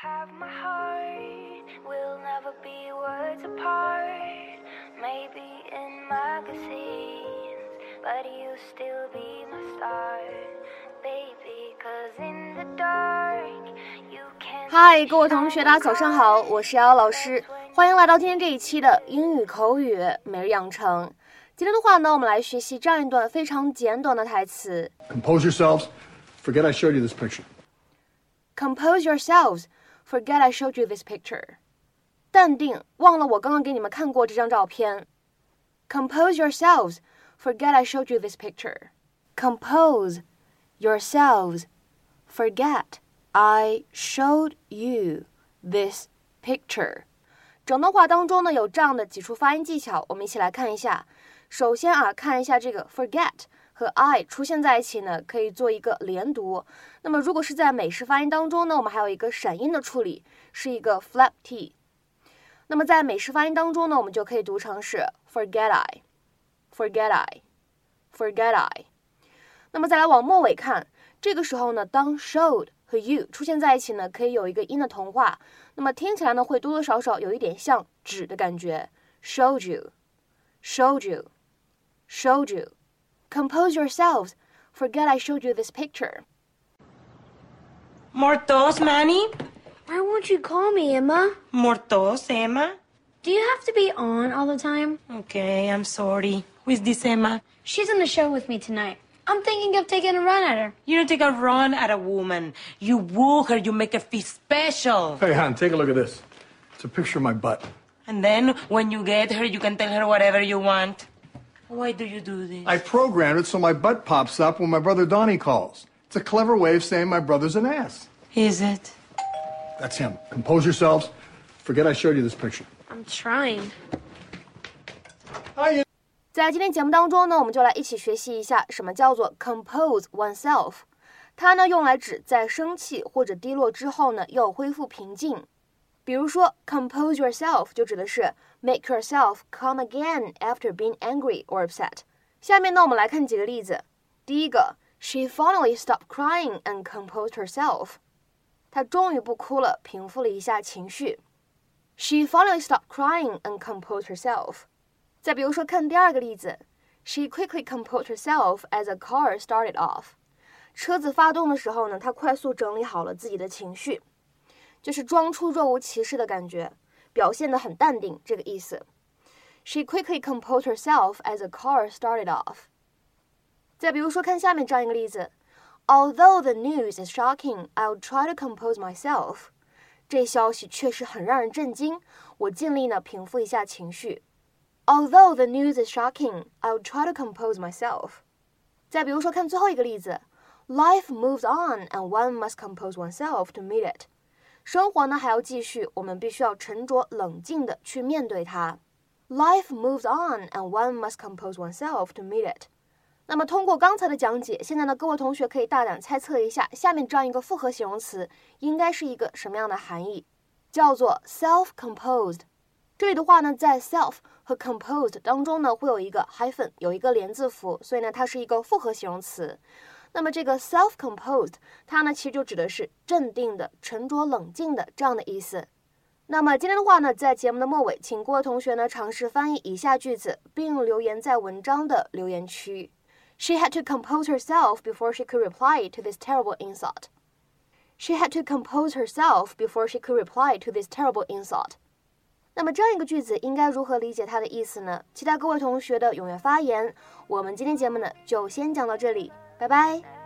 have my heart. We'll never be words apart. Maybe in magazines, but you still be my star, baby. Cause in the dark, you can. 嗨，各位同学，大家早上好，我是瑶瑶老师，欢迎来到今天这一期的英语口语每日养成。今天的话呢，我们来学习这样一段非常简短的台词。 Compose yourselves. Forget I showed you this picture. Compose yourselves. Forget I showed you this picture. 淡定，忘了我刚刚给你们看过这张照片。Compose yourselves. Forget I showed you this picture. Compose yourselves. Forget I showed you this picture. 整段话当中呢，有这样的几处发音技巧，我们一起来看一下。首先啊，看一下这个 forget 和 I 出现在一起呢，可以做一个连读。那么如果是在美式发音当中呢，我们还有一个闪音的处理，是一个 flap t。那么在美式发音当中呢，我们就可以读成是 forget I，forget I，forget I。那么再来往末尾看，这个时候呢，当 showed 和 you 出现在一起呢，可以有一个音的同化，那么听起来呢，会多多少少有一点像指的感觉，showed you，showed you，showed you。Compose yourselves. Forget I showed you this picture. Mortos, Manny? Why won't you call me, Emma? Mortos, Emma? Do you have to be on all the time? Okay, I'm sorry. Who is this Emma? She's in the show with me tonight. I'm thinking of taking a run at her. You don't take a run at a woman. You woo her, you make her feel special. Hey, hon, take a look at this. It's a picture of my butt. And then when you get her, you can tell her whatever you want. Why do you do this? I programmed it so my butt pops up when my brother Donnie calls. It's a clever way of saying my brother's an ass. Is it? That's him. Compose yourselves. Forget I showed you this picture. I'm trying. Hi, 在今天节目当中呢，我们就来一起学习一下什么叫做 compose oneself。它呢用来指在生气或者低落之后呢，要恢复平静。 比如说，compose yourself 就指的是 make yourself calm again after being angry or upset。下面呢，我们来看几个例子。第一个，She finally stopped crying and composed herself。她终于不哭了，平复了一下情绪。She finally stopped crying and composed herself。再比如说，看第二个例子，She quickly composed herself as a car started off。车子发动的时候呢，她快速整理好了自己的情绪，就是装出若无其事的感觉，表现得很淡定，这个意思。She quickly composed herself as a car started off。再比如说，看下面这样一个例子，Although the news is shocking, I'll try to compose myself。这消息确实很让人震惊，我尽力呢平复一下情绪。Although the news is shocking, I'll try to compose myself. 再比如说，看最后一个例子，Life moves on, and one must compose oneself to meet it. 生活呢还要继续，我们必须要沉着冷静的去面对它。Life moves on, and one must compose oneself to meet it. 那么通过刚才的讲解，现在呢各位同学可以大胆猜测一下，下面这样一个复合形容词应该是一个什么样的含义？叫做 self-composed。这里的话呢，在 self 和 composed 当中呢，会有一个 hyphen，有一个连字符，所以呢，它是一个复合形容词。那么这个 self-composed，它呢，其实就指的是镇定的、沉着冷静的这样的意思。那么今天的话呢，在节目的末尾，请各位同学呢尝试翻译以下句子，并留言在文章的留言区。She had to compose herself before she could reply to this terrible insult. She had to compose herself before she could reply to this terrible insult. 那么这样一个句子应该如何理解它的意思呢？期待各位同学的踊跃发言。我们今天节目呢就先讲到这里，拜拜。